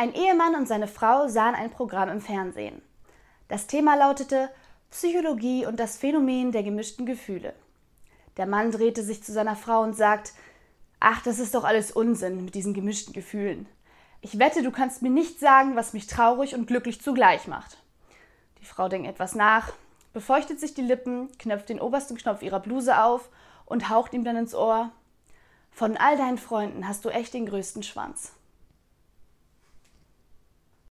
Ein Ehemann und seine Frau sahen ein Programm im Fernsehen. Das Thema lautete Psychologie und das Phänomen der gemischten Gefühle. Der Mann drehte sich zu seiner Frau und sagt, Ach, das ist doch alles Unsinn mit diesen gemischten Gefühlen. Ich wette, du kannst mir nicht sagen, was mich traurig und glücklich zugleich macht. Die Frau denkt etwas nach, befeuchtet sich die Lippen, knöpft den obersten Knopf ihrer Bluse auf und haucht ihm dann ins Ohr. Von all deinen Freunden hast du echt den größten Schwanz.